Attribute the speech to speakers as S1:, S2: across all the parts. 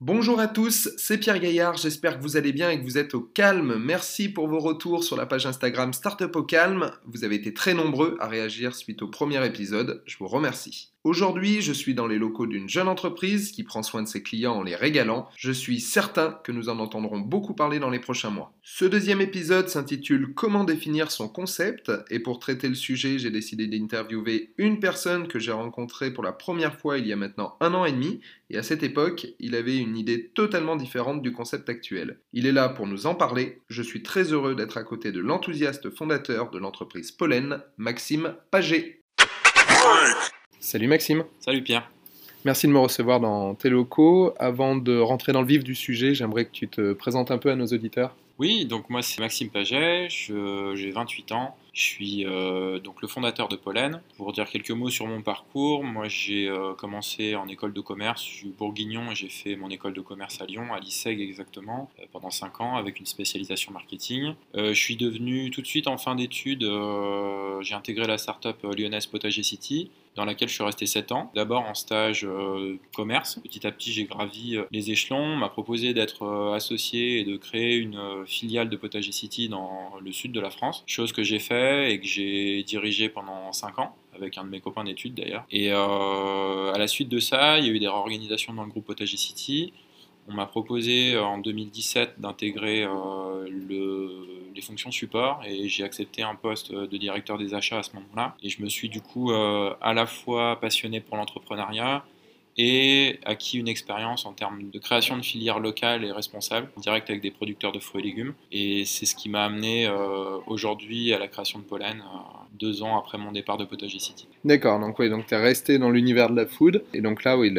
S1: Bonjour à tous, c'est Pierre Gaillard, j'espère que vous allez bien et que vous êtes au calme. Merci pour vos retours sur la page Instagram Startup au calme. Vous avez été très nombreux à réagir suite au premier épisode, je vous remercie. Aujourd'hui, je suis dans les locaux d'une jeune entreprise qui prend soin de ses clients en les régalant. Je suis certain que nous en entendrons beaucoup parler dans les prochains mois. Ce deuxième épisode s'intitule Comment définir son concept? Et pour traiter le sujet, j'ai décidé d'interviewer une personne que j'ai rencontrée pour la première fois il y a maintenant un an et demi et à cette époque, il avait une idée totalement différente du concept actuel. Il est là pour nous en parler. Je suis très heureux d'être à côté de l'enthousiaste fondateur de l'entreprise Pollen, Maxime Paget. Salut Maxime.
S2: Salut Pierre.
S1: Merci de me recevoir dans tes locaux. Avant de rentrer dans le vif du sujet, j'aimerais que tu te présentes un peu à nos auditeurs.
S2: Oui, donc moi c'est Maxime Paget, j'ai 28 ans, je suis euh, donc le fondateur de Pollen. Pour dire quelques mots sur mon parcours, moi j'ai euh, commencé en école de commerce, je suis bourguignon et j'ai fait mon école de commerce à Lyon, à l'ISEG exactement, euh, pendant 5 ans avec une spécialisation marketing. je suis devenu tout de suite en fin d'études, j'ai intégré la startup lyonnaise Potager City dans laquelle je suis resté 7 ans. D'abord en stage euh, commerce. Petit à petit, j'ai gravi euh, les échelons. On m'a proposé d'être euh, associé et de créer une filiale de Potager City dans le sud de la France. Chose que j'ai fait et que j'ai dirigé pendant 5 ans avec un de mes copains d'études d'ailleurs. Et à la suite de ça, il y a eu des réorganisations dans le groupe Potager City. On m'a proposé en 2017 d'intégrer le les fonctions support et j'ai accepté un poste de directeur des achats à ce moment-là. Et je me suis du coup euh, à la fois passionné pour l'entrepreneuriat et acquis une expérience en termes de création de filières locales et responsables, direct avec des producteurs de fruits et légumes. Et c'est ce qui m'a amené euh, aujourd'hui à la création de Pollen, euh, deux ans après mon départ de Potager City.
S1: D'accord, donc oui, donc tu es resté dans l'univers de la food. Et donc là, oui,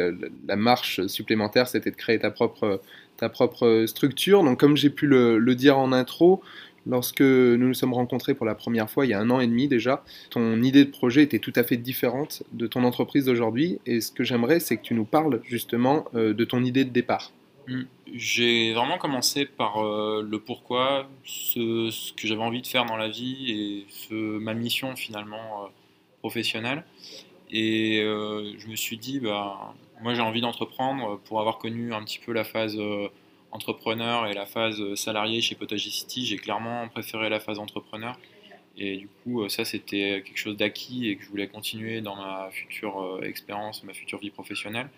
S1: la marche supplémentaire, c'était de créer ta propre, ta propre structure. Donc comme j'ai pu le dire en intro, Lorsque nous nous sommes rencontrés pour la première fois, il y a un an et demi déjà, ton idée de projet était tout à fait différente de ton entreprise d'aujourd'hui. Et ce que j'aimerais, c'est que tu nous parles justement euh, de ton idée de départ.
S2: Hmm. J'ai vraiment commencé par euh, le pourquoi, ce, que j'avais envie de faire dans la vie et ma mission finalement euh, professionnelle. Et je me suis dit, bah, moi j'ai envie d'entreprendre pour avoir connu un petit peu la phase entrepreneur et la phase salarié chez Potager City, j'ai clairement préféré la phase entrepreneur. Et du coup, euh, ça, c'était quelque chose d'acquis et que je voulais continuer dans ma future euh, expérience, ma future vie professionnelle.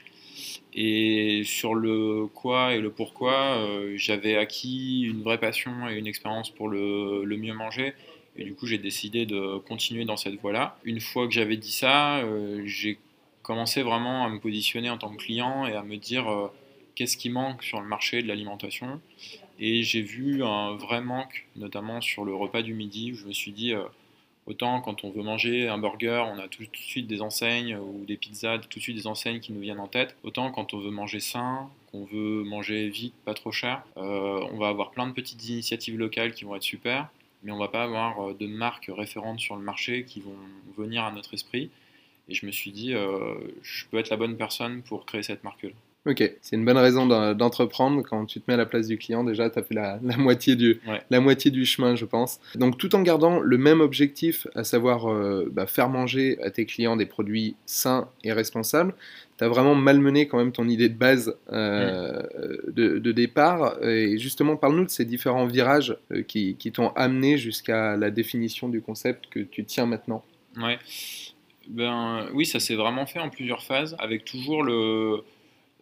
S2: Et sur le quoi et le pourquoi, euh, j'avais acquis une vraie passion et une expérience pour le, le mieux manger. Et du coup, j'ai décidé de continuer dans cette voie-là. Une fois que j'avais dit ça, j'ai commencé vraiment à me positionner en tant que client et à me dire qu'est-ce qui manque sur le marché de l'alimentation. Et j'ai vu un vrai manque, notamment sur le repas du midi, où je me suis dit, euh, autant quand on veut manger un burger, on a tout de suite des enseignes ou des pizzas, tout de suite des enseignes qui nous viennent en tête, autant quand on veut manger sain, qu'on veut manger vite, pas trop cher, euh, on va avoir plein de petites initiatives locales qui vont être super, mais on va pas avoir euh, de marques référentes sur le marché qui vont venir à notre esprit. Et je me suis dit, je peux être la bonne personne pour créer cette marque-là.
S1: Ok, c'est une bonne raison d'entreprendre. Quand tu te mets à la place du client, déjà, tu as fait la, moitié du, la moitié du chemin, je pense. Donc, tout en gardant le même objectif, à savoir euh, bah, faire manger à tes clients des produits sains et responsables, tu as vraiment malmené quand même ton idée de base euh, de, départ. Et justement, parle-nous de ces différents virages euh, qui, qui t'ont amené jusqu'à la définition du concept que tu tiens maintenant.
S2: Ouais. Ben, oui, ça s'est vraiment fait en plusieurs phases, avec toujours le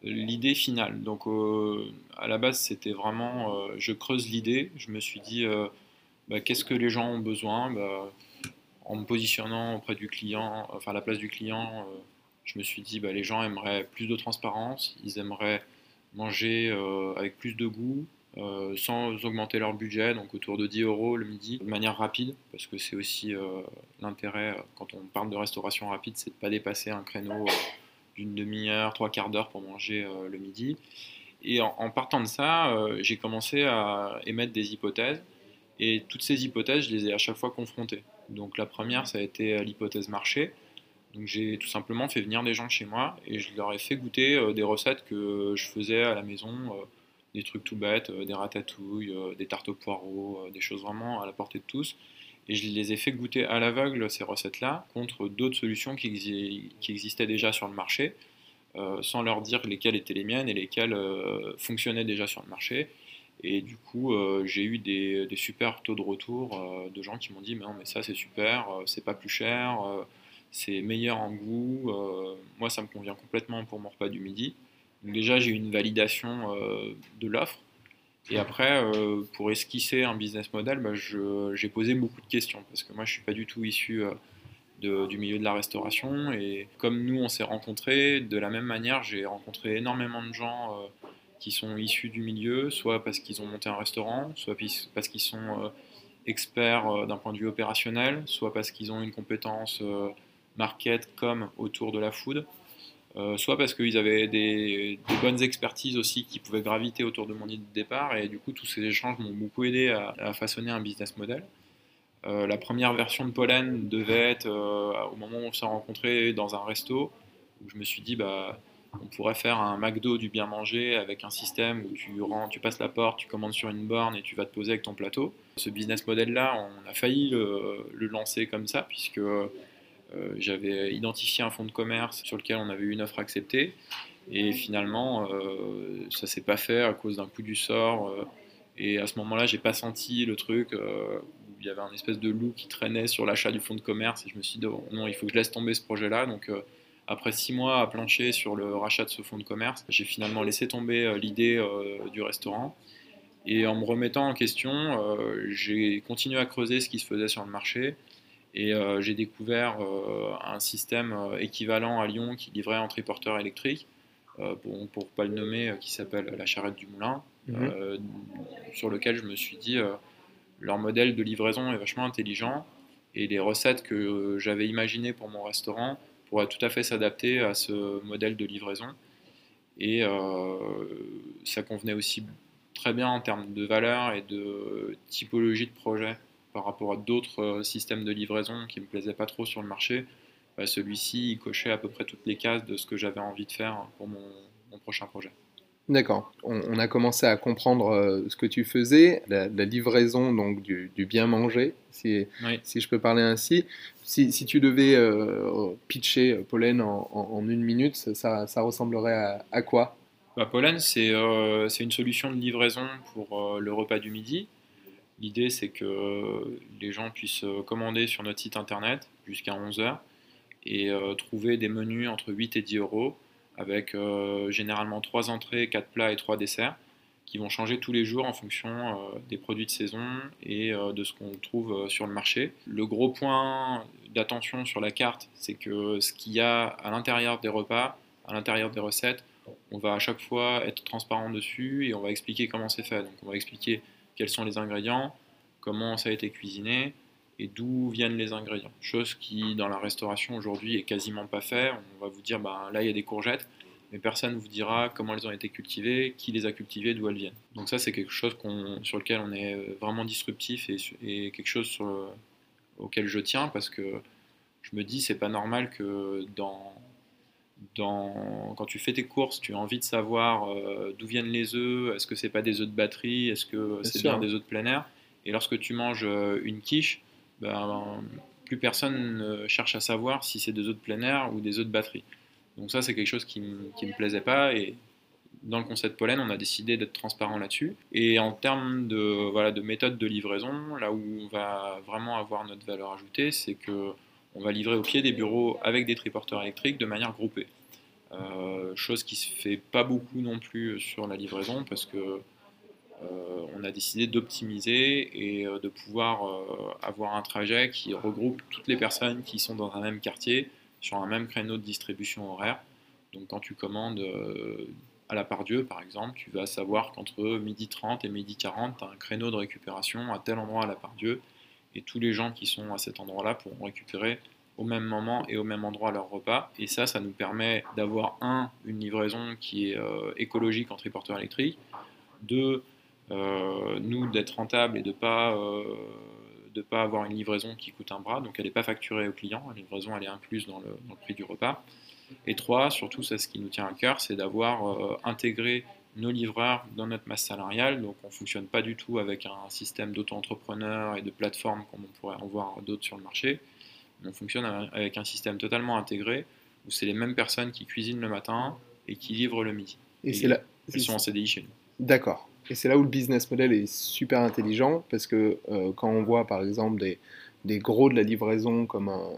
S2: l'idée finale. Donc euh, à la base, c'était vraiment, euh, je creuse l'idée, je me suis dit, euh, bah, qu'est-ce que les gens ont besoin bah, En me positionnant auprès du client, enfin à la place du client, je me suis dit, bah, les gens aimeraient plus de transparence, ils aimeraient manger avec plus de goût, sans augmenter leur budget, donc autour de 10 euros le midi, de manière rapide, parce que c'est aussi l'intérêt quand on parle de restauration rapide, c'est de ne pas dépasser un créneau d'une demi-heure, trois quarts d'heure pour manger euh, le midi. Et en, partant de ça, euh, j'ai commencé à émettre des hypothèses. Et toutes ces hypothèses, je les ai à chaque fois confrontées. Donc la première, ça a été euh, l'hypothèse marché. Donc j'ai tout simplement fait venir des gens chez moi et je leur ai fait goûter des recettes que je faisais à la maison, des trucs tout bêtes, des ratatouilles, des tartes aux poireaux, des choses vraiment à la portée de tous. Et je les ai fait goûter à l'aveugle, ces recettes-là, contre d'autres solutions qui, existaient déjà sur le marché, euh, sans leur dire lesquelles étaient les miennes et lesquelles euh, fonctionnaient déjà sur le marché. Et du coup, euh, j'ai eu des, des, super taux de retour de gens qui m'ont dit mais non, mais ça c'est super, c'est pas plus cher, c'est meilleur en goût, moi ça me convient complètement pour mon repas du midi. Donc déjà, j'ai eu une validation de l'offre et après, euh, pour esquisser un business model, bah, j'ai posé beaucoup de questions parce que moi, je suis pas du tout issu euh, du milieu de la restauration. Et comme nous, on s'est rencontrés, de la même manière, j'ai rencontré énormément de gens euh, qui sont issus du milieu, soit parce qu'ils ont monté un restaurant, soit parce qu'ils sont experts d'un point de vue opérationnel, soit parce qu'ils ont une compétence market comme autour de la food. Euh, soit parce qu'ils avaient des, bonnes expertises aussi qui pouvaient graviter autour de mon idée de départ, et du coup tous ces échanges m'ont beaucoup aidé à, façonner un business model. Euh, la première version de Pollen devait être euh, au moment où on s'est rencontrés dans un resto, où je me suis dit bah on pourrait faire un McDo du bien manger avec un système où tu, tu passes la porte, tu commandes sur une borne et tu vas te poser avec ton plateau. Ce business model-là, on a failli le lancer comme ça, puisque euh, j'avais identifié un fonds de commerce sur lequel on avait eu une offre acceptée. Et finalement, euh, ça s'est pas fait à cause d'un coup du sort. Euh, et à ce moment-là, j'ai pas senti le truc. il y avait un espèce de loup qui traînait sur l'achat du fonds de commerce. Et je me suis dit, oh, non, il faut que je laisse tomber ce projet-là. Donc, après six mois à plancher sur le rachat de ce fonds de commerce, j'ai finalement laissé tomber l'idée du restaurant. Et en me remettant en question, j'ai continué à creuser ce qui se faisait sur le marché. Et euh, j'ai découvert euh, un système euh, équivalent à Lyon qui livrait un triporteur électrique, pour ne pas le nommer, qui s'appelle la charrette du moulin, mhm. sur lequel je me suis dit, leur modèle de livraison est vachement intelligent et les recettes que j'avais imaginées pour mon restaurant pourraient tout à fait s'adapter à ce modèle de livraison. Et ça convenait aussi très bien en termes de valeur et de typologie de projet par rapport à d'autres euh, systèmes de livraison qui ne me plaisaient pas trop sur le marché, bah, celui-ci cochait à peu près toutes les cases de ce que j'avais envie de faire pour mon, prochain projet.
S1: D'accord. On, a commencé à comprendre euh, ce que tu faisais, la, livraison donc du, bien manger, si, si, je peux parler ainsi. Si, si tu devais euh, pitcher Pollen en, une minute, ça, ça ressemblerait à, quoi?
S2: Bah, Pollen, c'est une solution de livraison pour le repas du midi. L'idée, c'est que les gens puissent euh, commander sur notre site internet jusqu'à 11h et euh, trouver des menus entre 8 et 10 euros avec euh, généralement 3 entrées, 4 plats et 3 desserts qui vont changer tous les jours en fonction des produits de saison et de ce qu'on trouve sur le marché. Le gros point d'attention sur la carte, c'est que ce qu'il y a à l'intérieur des repas, à l'intérieur des recettes, on va à chaque fois être transparent dessus et on va expliquer comment c'est fait. Donc on va expliquer quels sont les ingrédients, comment ça a été cuisiné et d'où viennent les ingrédients. Chose qui dans la restauration aujourd'hui est quasiment pas fait. On va vous dire bah, là il y a des courgettes, mais personne ne vous dira comment elles ont été cultivées, qui les a cultivées, d'où elles viennent. Donc ça c'est quelque chose sur lequel on est vraiment disruptif et, quelque chose auquel je tiens parce que je me dis c'est pas normal que dans quand tu fais tes courses, tu as envie de savoir euh, d'où viennent les œufs, est-ce que c'est pas des œufs de batterie, est-ce que c'est bien des œufs de plein air? Et lorsque tu manges euh, une quiche, ben, plus personne ne cherche à savoir si c'est des œufs de plein air ou des œufs de batterie. Donc ça, c'est quelque chose qui ne me plaisait pas. Et dans le concept pollen, on a décidé d'être transparent là-dessus. Et en termes de, voilà, de méthode de livraison, là où on va vraiment avoir notre valeur ajoutée, c'est que on va livrer au pied des bureaux avec des triporteurs électriques de manière groupée. Euh, chose qui se fait pas beaucoup non plus sur la livraison parce que euh, on a décidé d'optimiser et euh, de pouvoir avoir un trajet qui regroupe toutes les personnes qui sont dans un même quartier sur un même créneau de distribution horaire. Donc quand tu commandes à la part Dieu, par exemple, tu vas savoir qu'entre midi 30 et midi 40, tu as un créneau de récupération à tel endroit à la part Dieu et tous les gens qui sont à cet endroit-là pourront récupérer au même moment et au même endroit leur repas. Et ça, ça nous permet d'avoir, un, une livraison qui est euh, écologique en triporteur électrique, deux, euh, nous d'être rentable et de ne pas, euh, pas avoir une livraison qui coûte un bras, donc elle n'est pas facturée au client, la livraison elle est incluse dans le prix du repas. Et trois, surtout, c'est ce qui nous tient à cœur, c'est d'avoir intégré nos livreurs dans notre masse salariale. Donc on ne fonctionne pas du tout avec un système d'auto-entrepreneurs et de plateformes comme on pourrait en voir d'autres sur le marché. On fonctionne avec un système totalement intégré où c'est les mêmes personnes qui cuisinent le matin et qui livrent le midi.
S1: Et, c'est là,
S2: elles sont en CDI chez nous.
S1: D'accord. Et c'est là où le business model est super intelligent parce que euh, quand on voit par exemple des, des gros de la livraison comme un,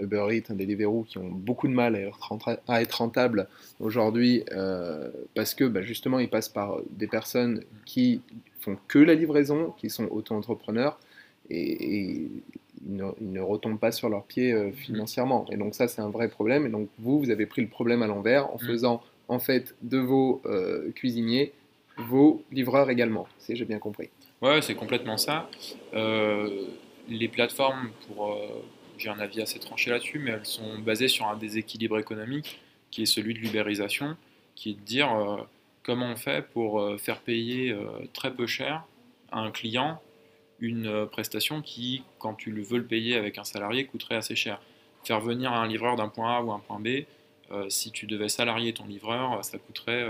S1: Uber Eats, un Deliveroo qui ont beaucoup de mal à être, rentables aujourd'hui euh, parce que bah, justement ils passent par des personnes qui font que la livraison, qui sont auto-entrepreneurs et, ils, ne, retombent pas sur leurs pieds euh, financièrement. Et donc ça c'est un vrai problème. Et donc vous, vous avez pris le problème à l'envers en mm. faisant en fait de vos euh, cuisiniers vos livreurs également. Si j'ai bien compris.
S2: Ouais, c'est complètement ça les plateformes, pour, euh, j'ai un avis assez tranché là-dessus, mais elles sont basées sur un déséquilibre économique qui est celui de l'ubérisation, qui est de dire euh, comment on fait pour euh, faire payer très peu cher à un client une prestation qui, quand tu le veux le payer avec un salarié, coûterait assez cher. Faire venir un livreur d'un point A ou un point B, si tu devais salarier ton livreur, ça coûterait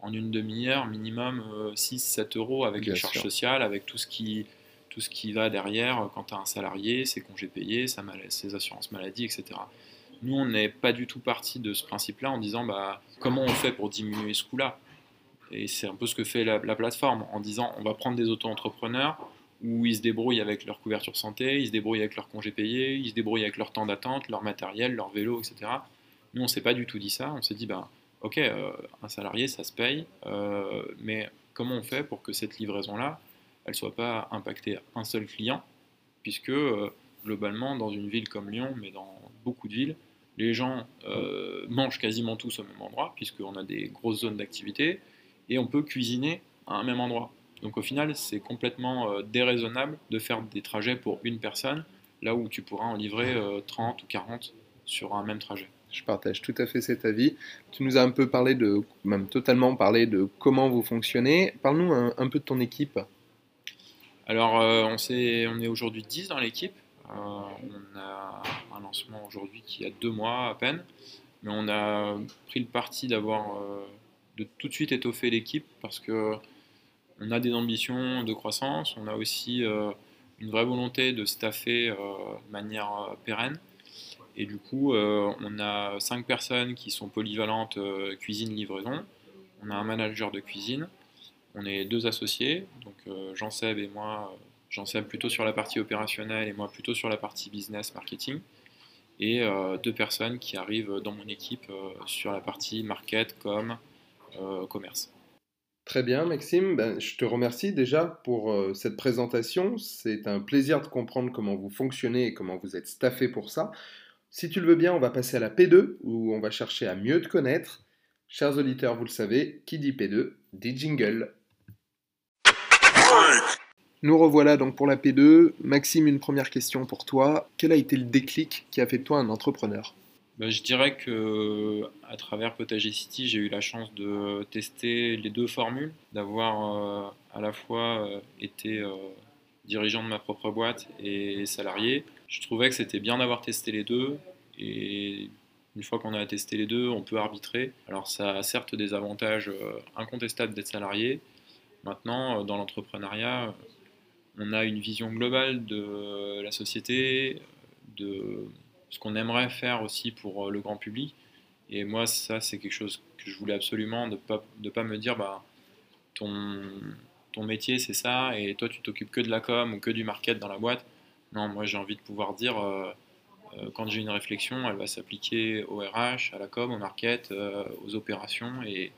S2: en une demi-heure minimum 6-7 euros avec les charges sociales, avec tout ce qui tout ce qui va derrière quand tu as un salarié, ses congés payés, ses assurances maladie, etc. Nous, on n'est pas du tout parti de ce principe-là en disant bah, comment on fait pour diminuer ce coût-là? Et c'est un peu ce que fait la, plateforme en disant on va prendre des auto-entrepreneurs où ils se débrouillent avec leur couverture santé, ils se débrouillent avec leurs congés payés, ils se débrouillent avec leur temps d'attente, leur matériel, leur vélo, etc. Nous, on s'est pas du tout dit ça. On s'est dit bah, ok, euh, un salarié, ça se paye, euh, mais comment on fait pour que cette livraison-là, elle ne soit pas impactée un seul client, puisque euh, globalement, dans une ville comme Lyon, mais dans beaucoup de villes, les gens euh, mangent quasiment tous au même endroit, puisqu'on a des grosses zones d'activité, et on peut cuisiner à un même endroit. Donc au final, c'est complètement euh, déraisonnable de faire des trajets pour une personne, là où tu pourras en livrer 30 ou 40 sur un même trajet.
S1: Je partage tout à fait cet avis. Tu nous as un peu parlé de, même totalement parlé de comment vous fonctionnez. Parle-nous un peu de ton équipe.
S2: Alors, euh, on, est aujourd'hui 10 dans l'équipe. Euh, on a un lancement aujourd'hui qui a deux mois à peine. Mais on a pris le parti d'avoir euh, de tout de suite étoffer l'équipe parce que on a des ambitions de croissance. On a aussi une vraie volonté de staffer de manière pérenne. Et du coup, on a cinq personnes qui sont polyvalentes cuisine-livraison. On a un manager de cuisine. On est deux associés, donc euh, Jean-Seb et moi, euh, Jean-Seb plutôt sur la partie opérationnelle et moi plutôt sur la partie business marketing. Et euh, deux personnes qui arrivent dans mon équipe sur la partie market, com, commerce.
S1: Très bien, Maxime. Ben, je te remercie déjà pour cette présentation. C'est un plaisir de comprendre comment vous fonctionnez et comment vous êtes staffé pour ça. Si tu le veux bien, on va passer à la P2 où on va chercher à mieux te connaître. Chers auditeurs, vous le savez, qui dit P2 dit jingle. Nous revoilà donc pour la P2. Maxime, une première question pour toi. Quel a été le déclic qui a fait de toi un entrepreneur?
S2: Ben, Je dirais que à travers Potager City, j'ai eu la chance de tester les deux formules, d'avoir euh, à la fois euh, été euh, dirigeant de ma propre boîte et salarié. Je trouvais que c'était bien d'avoir testé les deux et une fois qu'on a testé les deux, on peut arbitrer. Alors ça a certes des avantages incontestables d'être salarié. Maintenant, dans l'entrepreneuriat, on a une vision globale de la société, de ce qu'on aimerait faire aussi pour euh, le grand public. Et moi, ça, c'est quelque chose que je voulais absolument, ne pas, me dire, bah, ton, ton métier, c'est ça, et toi, tu t'occupes que de la com ou que du market dans la boîte. Non, moi, j'ai envie de pouvoir dire, euh, euh, quand j'ai une réflexion, elle va s'appliquer au RH, à la com, au market, aux opérations, et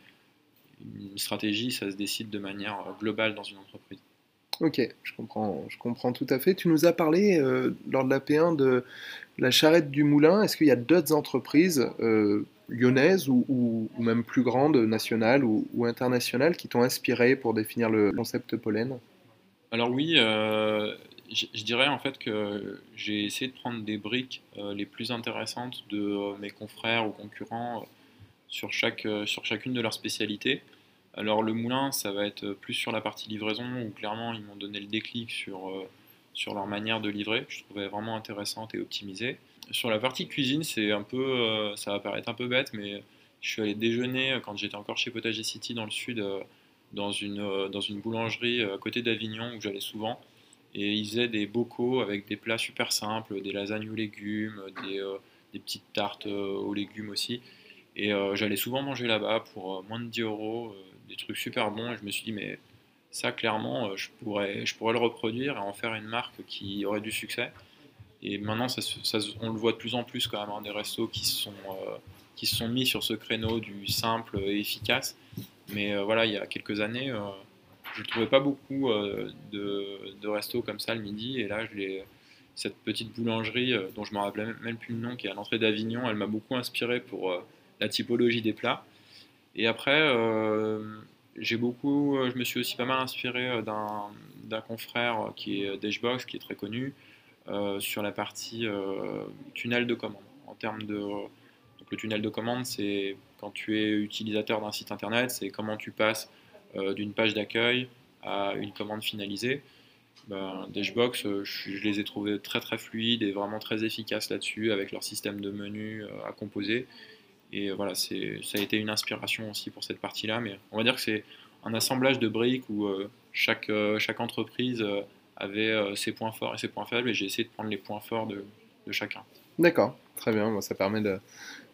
S2: une stratégie, ça se décide de manière globale dans une entreprise.
S1: Ok, je comprends, tout à fait. Tu nous as parlé euh, lors de la P1 de la charrette du moulin. Est-ce qu'il y a d'autres entreprises euh, lyonnaises ou, même plus grandes, nationales ou, internationales, qui t'ont inspiré pour définir le concept pollen?
S2: Alors oui, euh, je dirais en fait que j'ai essayé de prendre des briques les plus intéressantes de mes confrères ou concurrents sur, chaque, sur chacune de leurs spécialités. Alors le moulin, ça va être plus sur la partie livraison, où clairement ils m'ont donné le déclic sur, euh, sur leur manière de livrer, je trouvais vraiment intéressante et optimisée. Sur la partie cuisine, c'est un peu, euh, ça va paraître un peu bête, mais Je suis allé déjeuner quand j'étais encore chez Potager City dans le sud, dans, une, dans une boulangerie à côté d'Avignon où j'allais souvent. Et ils faisaient des bocaux avec des plats super simples, des lasagnes aux légumes, des, des petites tartes aux légumes aussi. Et j'allais souvent manger là-bas pour moins de 10 euros, des trucs super bons. Et je me suis dit, mais ça, clairement, je pourrais, je pourrais le reproduire et en faire une marque qui aurait du succès. Et maintenant, ça, on le voit de plus en plus quand même, hein, des restos qui sont, euh, qui se sont mis sur ce créneau du simple et efficace. Mais euh, voilà, il y a quelques années, euh, je ne trouvais pas beaucoup de, de, restos comme ça le midi. Et là, je cette petite boulangerie dont je ne me rappelais même plus le nom, qui est à l'entrée d'Avignon, elle m'a beaucoup inspiré pour la typologie des plats. Et après, j'ai beaucoup, je me suis aussi pas mal inspiré d'un confrère qui est Dashbox, qui est très connu, euh, sur la partie euh, tunnel de commande. En termes de, donc le tunnel de commande, c'est quand tu es utilisateur d'un site internet, c'est comment tu passes euh, d'une page d'accueil à une commande finalisée. Ben, Dashbox, je, les ai trouvés très très fluides et vraiment très efficaces là-dessus avec leur système de menu à composer. Et voilà, ça a été une inspiration aussi pour cette partie-là. Mais on va dire que c'est un assemblage de briques où chaque, chaque entreprise avait euh, ses points forts et ses points faibles, et j'ai essayé de prendre les points forts de, chacun.
S1: D'accord, très bien, ça permet de,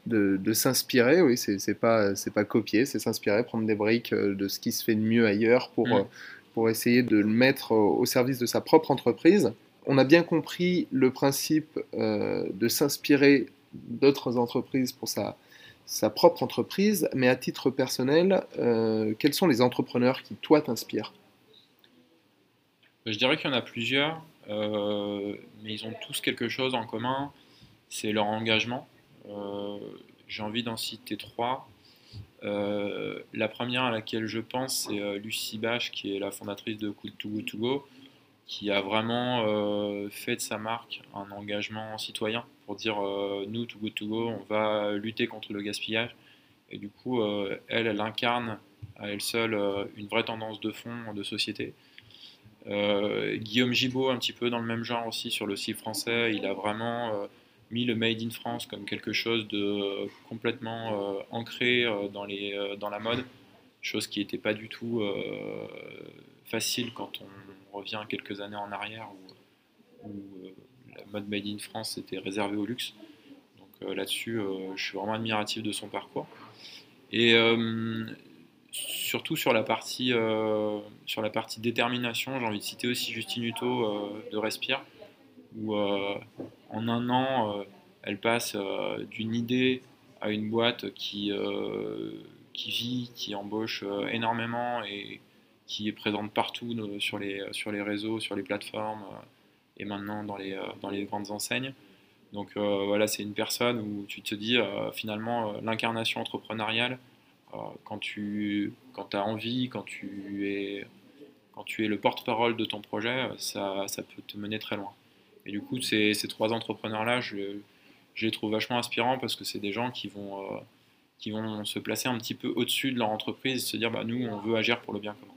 S1: de, s'inspirer, oui, c'est pas, pas copier, c'est s'inspirer, prendre des briques euh, de ce qui se fait de mieux ailleurs pour, mm. euh, pour essayer de le mettre au service de sa propre entreprise. On a bien compris le principe de s'inspirer d'autres entreprises pour sa, sa propre entreprise, mais à titre personnel, quels sont les entrepreneurs qui, toi, t'inspirent?
S2: Je dirais qu'il y en a plusieurs, euh, mais ils ont tous quelque chose en commun, c'est leur engagement. Euh, j'ai envie d'en citer trois. Euh, la première à laquelle je pense, c'est Lucie Bache, qui est la fondatrice de Too Go To Go, qui a vraiment fait de sa marque un engagement citoyen pour dire nous, Too Go To Go, on va lutter contre le gaspillage. Et du coup, elle, elle incarne à elle seule une vraie tendance de fond de société. Euh, Guillaume Gibaud, un petit peu dans le même genre aussi sur le site français, il a vraiment euh, mis le Made in France comme quelque chose de complètement euh, ancré dans, les, dans la mode, chose qui n'était pas du tout facile quand on revient quelques années en arrière la mode Made in France était réservée au luxe. Donc là-dessus, je suis vraiment admiratif de son parcours. Et surtout sur la partie, euh, sur la partie détermination, j'ai envie de citer aussi Justine Hutto euh, de Respire, où euh, en un an, elle passe d'une idée à une boîte qui, qui vit, qui embauche énormément et qui est présente partout sur, les, sur les réseaux, sur les plateformes et maintenant dans les, dans les grandes enseignes. Donc voilà, c'est une personne où tu te dis finalement l'incarnation entrepreneuriale quand tu as envie, quand tu es, le porte-parole de ton projet, ça, peut te mener très loin. Et du coup, ces, trois entrepreneurs-là, je, les trouve vachement inspirants parce que c'est des gens qui vont, euh, qui vont se placer un petit peu au-dessus de leur entreprise, se dire bah, nous, on veut agir pour le bien commun.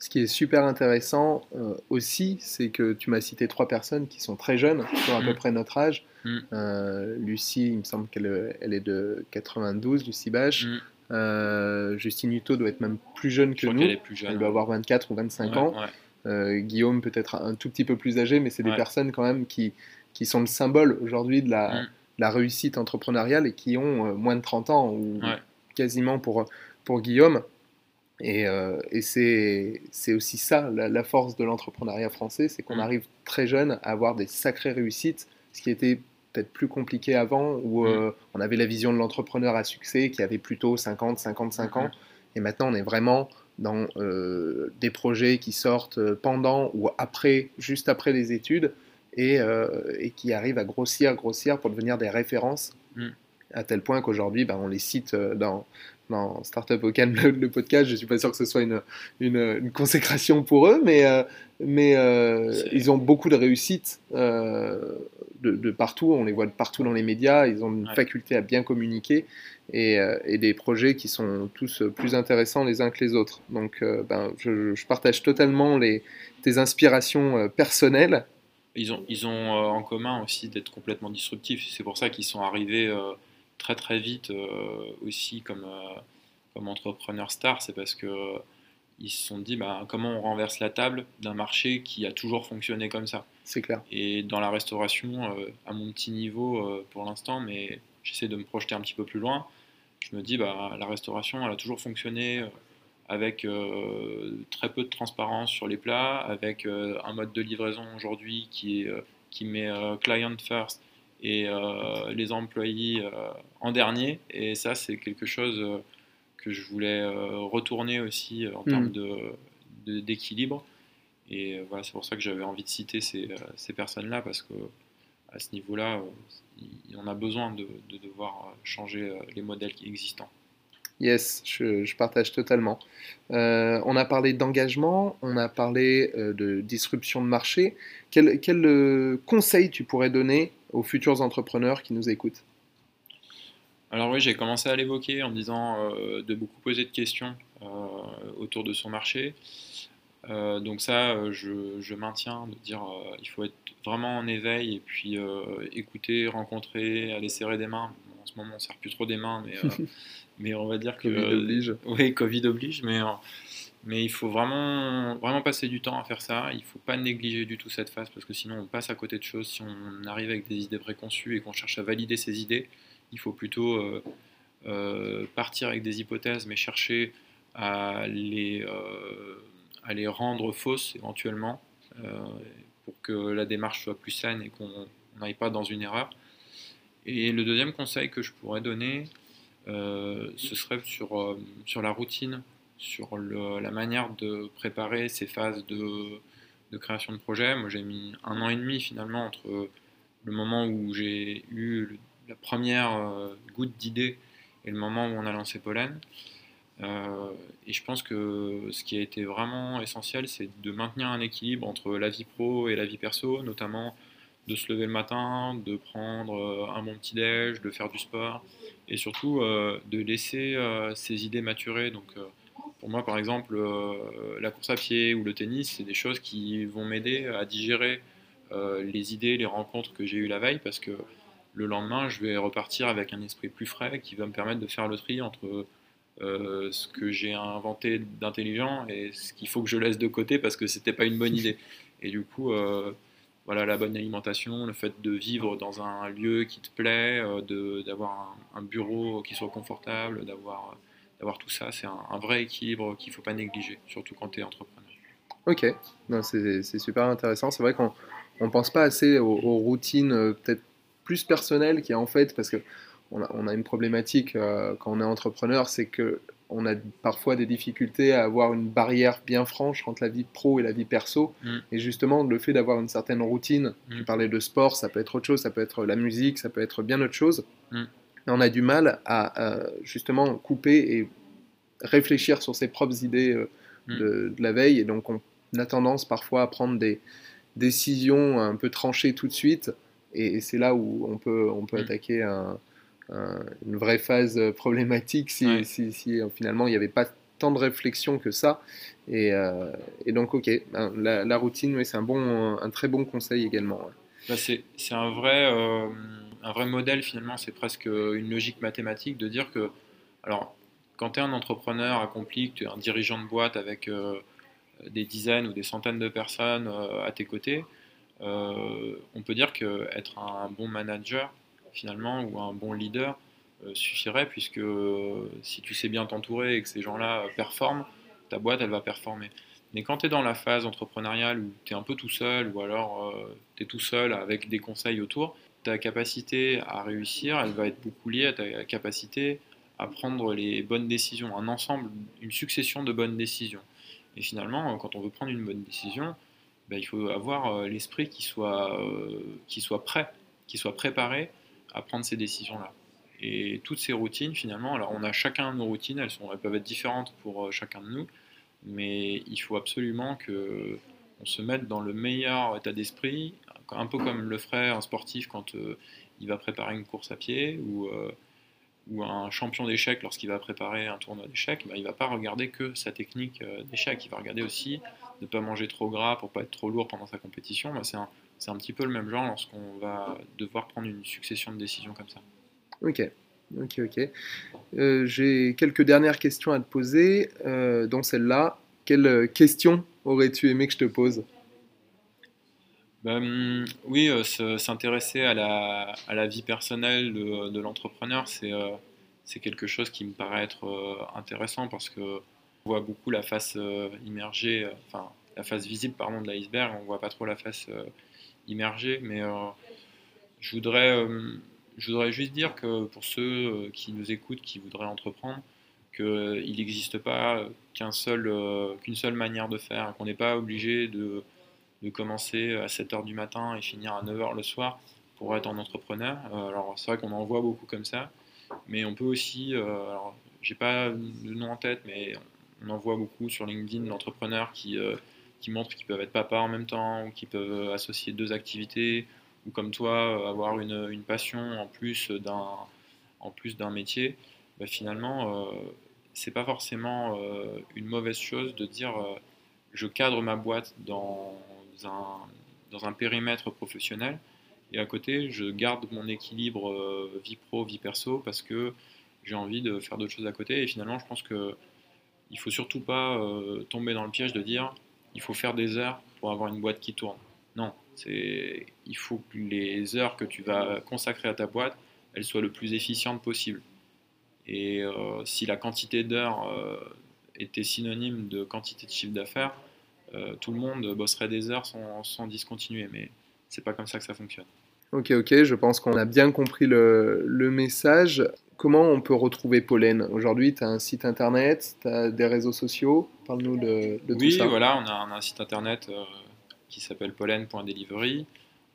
S1: Ce qui est super intéressant euh, aussi, c'est que tu m'as cité trois personnes qui sont très jeunes, qui ont à peu mm. près notre âge. Mm. Euh, Lucie, il me semble qu'elle elle est de 92, Lucie Bache. Mm. Euh, Justine Hutto doit être même plus jeune que nous. Elle, doit avoir 24 ou 25 ans. Euh, Guillaume peut-être un tout petit peu plus âgé, mais c'est des personnes quand même qui, qui sont le symbole aujourd'hui de la, la, réussite entrepreneuriale et qui ont moins de 30 ans, ou quasiment pour, pour Guillaume. Et, et c'est aussi ça, la, force de l'entrepreneuriat français, c'est qu'on mm. arrive très jeune à avoir des sacrées réussites, ce qui était peut-être plus compliqué avant, où mm. euh, on avait la vision de l'entrepreneur à succès qui avait plutôt 50, 55 ans. Mm-hmm. Et maintenant, on est vraiment dans euh, des projets qui sortent euh, pendant ou après, juste après les études, et, et qui arrivent à grossir, grossir pour devenir des références, mm. À tel point qu'aujourd'hui, ben, on les cite dans, dans Startup au calme, le, podcast. Je ne suis pas sûr que ce soit une, une, consécration pour eux, mais, mais ils ont beaucoup de réussite de, partout, on les voit de partout dans les médias, ils ont une faculté à bien communiquer euh, et, des projets qui sont tous plus intéressants les uns que les autres. Donc euh, ben, je, partage totalement les, tes inspirations euh, personnelles.
S2: Ils ont, ils ont en commun aussi d'être complètement disruptifs, c'est pour ça qu'ils sont arrivés très très vite aussi comme, comme entrepreneur star, c'est parce que ils se sont dit bah, comment on renverse la table d'un marché qui a toujours fonctionné comme ça?
S1: C'est clair.
S2: Et dans la restauration, à mon petit niveau pour l'instant, mais j'essaie de me projeter un petit peu plus loin, je me dis bah, la restauration, elle a toujours fonctionné avec euh, très peu de transparence sur les plats, avec euh, un mode de livraison aujourd'hui qui, euh, qui met client first et les employés en dernier. Et ça, c'est quelque chose que je voulais retourner aussi en termes hmm. d'équilibre. et voilà, c'est pour ça que j'avais envie de citer ces, ces personnes-là, parce que à ce niveau-là, on a besoin de, de, devoir changer les modèles existants.
S1: Yes, je, partage totalement. Euh, on a parlé d'engagement, on a parlé euh, de disruption de marché. Quel, euh, conseil tu pourrais donner aux futurs entrepreneurs qui nous écoutent?
S2: Alors oui, j'ai commencé à l'évoquer en disant de beaucoup poser de questions autour de son marché. donc ça, je, je, maintiens de dire il faut être vraiment en éveil et puis écouter, rencontrer, aller serrer des mains. en ce moment, on ne serre plus trop des mains, mais mais on va dire que.
S1: Covid oblige.
S2: oui, Covid oblige, mais, euh, mais il faut vraiment, vraiment passer du temps à faire ça. Il ne faut pas négliger du tout cette phase parce que sinon on passe à côté de choses. Si on arrive avec des idées préconçues et qu'on cherche à valider ces idées, il faut plutôt euh, euh, partir avec des hypothèses, mais chercher à les, à les rendre fausses éventuellement pour que la démarche soit plus saine et qu'on n'aille pas dans une erreur. Et le deuxième conseil que je pourrais donner, ce serait sur, euh, sur la routine, sur la manière de préparer ces phases de, de création de projet. Moi, j'ai mis un an et demi finalement entre le moment où j'ai eu la première euh, goutte d'idée et le moment où on a lancé Pollen. et je pense que ce qui a été vraiment essentiel, c'est de maintenir un équilibre entre la vie pro et la vie perso, notamment de se lever le matin, de prendre un bon petit-déj, de faire du sport, et surtout euh, de laisser euh, ces idées maturer. Donc, euh, pour moi, par exemple, la course à pied ou le tennis, c'est des choses qui vont m'aider à digérer les idées, les rencontres que j'ai eues la veille, parce que le lendemain, je vais repartir avec un esprit plus frais qui va me permettre de faire le tri entre ce que j'ai inventé d'intelligent et ce qu'il faut que je laisse de côté parce que c'était pas une bonne idée. Et du coup, voilà, la bonne alimentation, le fait de vivre dans un lieu qui te plaît, euh, d'avoir un, bureau qui soit confortable, d'avoir tout ça, c'est un, vrai équilibre qu'il ne faut pas négliger, surtout quand tu es entrepreneur.
S1: Ok, c'est super intéressant. C'est vrai qu'on ne pense pas assez aux, routines euh, peut-être plus personnelles qui en fait, parce qu'on a, on a une problématique euh, quand on est entrepreneur, c'est que on a parfois des difficultés à avoir une barrière bien franche entre la vie pro et la vie perso. Mm. Et justement, le fait d'avoir une certaine routine, mm. tu parlais de sport, ça peut être autre chose, ça peut être la musique, ça peut être bien autre chose. Mm. on a du mal à, justement couper et réfléchir sur ses propres idées euh, de, la veille. Et donc, on a tendance parfois à prendre des décisions un peu tranchées tout de suite. Et, c'est là où on peut, on peut attaquer un une vraie phase problématique si, si, euh, finalement il n'y avait pas tant de réflexion que ça. Et, euh, et donc, ok, ben, la, routine, c'est un, bon, un très bon conseil également.
S2: Bah, c'est un, vrai, euh, un vrai modèle finalement, c'est presque une logique mathématique de dire que, alors, quand tu es un entrepreneur accompli, que tu es un dirigeant de boîte avec des dizaines ou des centaines de personnes à tes côtés, on peut dire qu'être un bon manager, finalement, ou un bon leader euh, suffirait, puisque euh, si tu sais bien t'entourer et que ces gens-là performent, ta boîte, elle va performer. Mais quand tu es dans la phase entrepreneuriale où tu es un peu tout seul, ou alors euh, tu es tout seul avec des conseils autour, ta capacité à réussir, elle va être beaucoup liée à ta capacité à prendre les bonnes décisions, un ensemble, une succession de bonnes décisions. Et finalement, quand on veut prendre une bonne décision, ben, il faut avoir l'esprit qui qui soit prêt, qui soit préparé à prendre ces décisions-là. Et toutes ces routines, finalement, alors on a chacun nos routines, elles, sont, elles peuvent être différentes pour euh, chacun de nous, mais il faut absolument que on se mette dans le meilleur état d'esprit, un peu comme le ferait un sportif quand euh, il va préparer une course à pied ou, euh, ou un champion d'échecs lorsqu'il va préparer un tournoi d'échecs, bah, il ne va pas regarder que sa technique d'échecs, il va regarder aussi ne pas manger trop gras pour pas être trop lourd pendant sa compétition. Un, c'est un petit peu le même genre lorsqu'on va devoir prendre une succession de décisions comme ça.
S1: Ok, Ok, ok. Euh, j'ai quelques dernières questions à te poser, euh, dont celle-là. Quelle question aurais-tu aimé que je te pose?
S2: Ben, Oui, s'intéresser à la, à la, vie personnelle de, de l'entrepreneur, c'est quelque chose qui me paraît être intéressant parce que on voit beaucoup la face immergée, enfin la face visible pardon, de l'iceberg, on voit pas trop la face immergée, mais je voudrais, euh, je voudrais juste dire que pour ceux euh, qui nous écoutent, qui voudraient entreprendre, qu'il n'existe pas qu'un seul, euh, qu'une seule manière de faire, qu'on n'est pas obligé de, de, commencer à 7h du matin et finir à 9h le soir pour être un entrepreneur. alors c'est vrai qu'on en voit beaucoup comme ça, mais on peut aussi, alors j'ai pas de nom en tête, mais on en voit beaucoup sur LinkedIn d'entrepreneurs qui, qui montrent qu'ils peuvent être papa en même temps, ou qui peuvent associer deux activités, ou comme toi, euh, avoir une, une passion en plus d'un, en plus d'un métier, bah, finalement, euh, c'est pas forcément euh, une mauvaise chose de dire je cadre ma boîte dans un, dans un périmètre professionnel et à côté, je garde mon équilibre vie pro, vie perso parce que j'ai envie de faire d'autres choses à côté. Et finalement, je pense que il faut surtout pas tomber dans le piège de dire il faut faire des heures pour avoir une boîte qui tourne. Non, c'est il faut que les heures que tu vas consacrer à ta boîte, elles soient le plus efficientes possible. Et euh, si la quantité d'heures euh, était synonyme de quantité de chiffre d'affaires, euh, tout le monde bosserait des heures sans, discontinuer. Mais c'est pas comme ça que ça fonctionne.
S1: Ok, ok, je pense qu'on a bien compris le, message. Comment on peut retrouver Pollen Aujourd'hui, tu as un site internet, tu as des réseaux sociaux. Parle-nous de, de tout ça.
S2: Oui, voilà, on a, un site internet qui s'appelle pollen.delivery.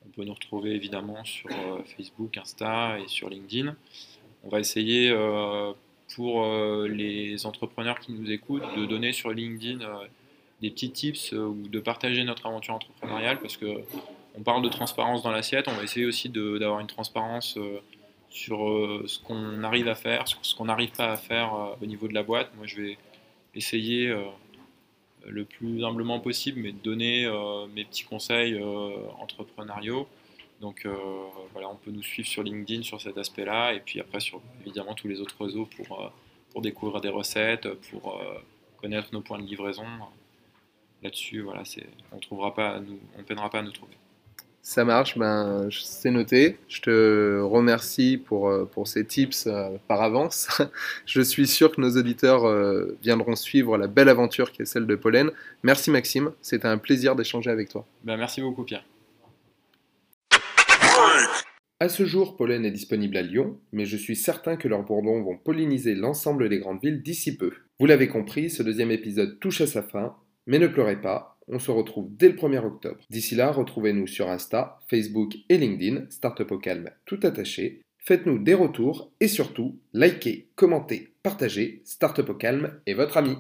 S2: On peut nous retrouver évidemment sur euh, Facebook, Insta et sur LinkedIn. On va essayer euh, pour euh, les entrepreneurs qui nous écoutent de donner sur LinkedIn des petits tips ou de partager notre aventure entrepreneuriale parce que on parle de transparence dans l'assiette. On va essayer aussi d'avoir une transparence sur ce qu'on arrive à faire, sur ce qu'on n'arrive pas à faire au niveau de la boîte. Moi, je vais essayer le plus humblement possible, mais de donner euh, mes petits conseils euh, entrepreneuriaux. Donc euh, voilà, on peut nous suivre sur LinkedIn sur cet aspect-là, et puis après sur évidemment tous les autres réseaux pour, pour découvrir des recettes, pour connaître nos points de livraison. Là-dessus, voilà, on trouvera pas, peinera pas à nous trouver.
S1: Ça marche, ben, c'est noté. Je te remercie pour, euh, pour ces tips euh, par avance. Je suis sûr que nos auditeurs euh, viendront suivre la belle aventure qui est celle de Pollen. Merci Maxime, c'était un plaisir d'échanger avec toi.
S2: Ben, merci beaucoup Pierre.
S1: À ce jour, Pollen est disponible à Lyon, mais je suis certain que leurs bourdons vont polliniser l'ensemble des grandes villes d'ici peu. Vous l'avez compris, ce deuxième épisode touche à sa fin, mais ne pleurez pas, on se retrouve dès le 1er octobre. D'ici là, retrouvez-nous sur Insta, Facebook et LinkedIn, Startup au calme tout attaché. Faites-nous des retours et surtout, likez, commentez, partagez. Startup au calme est votre ami.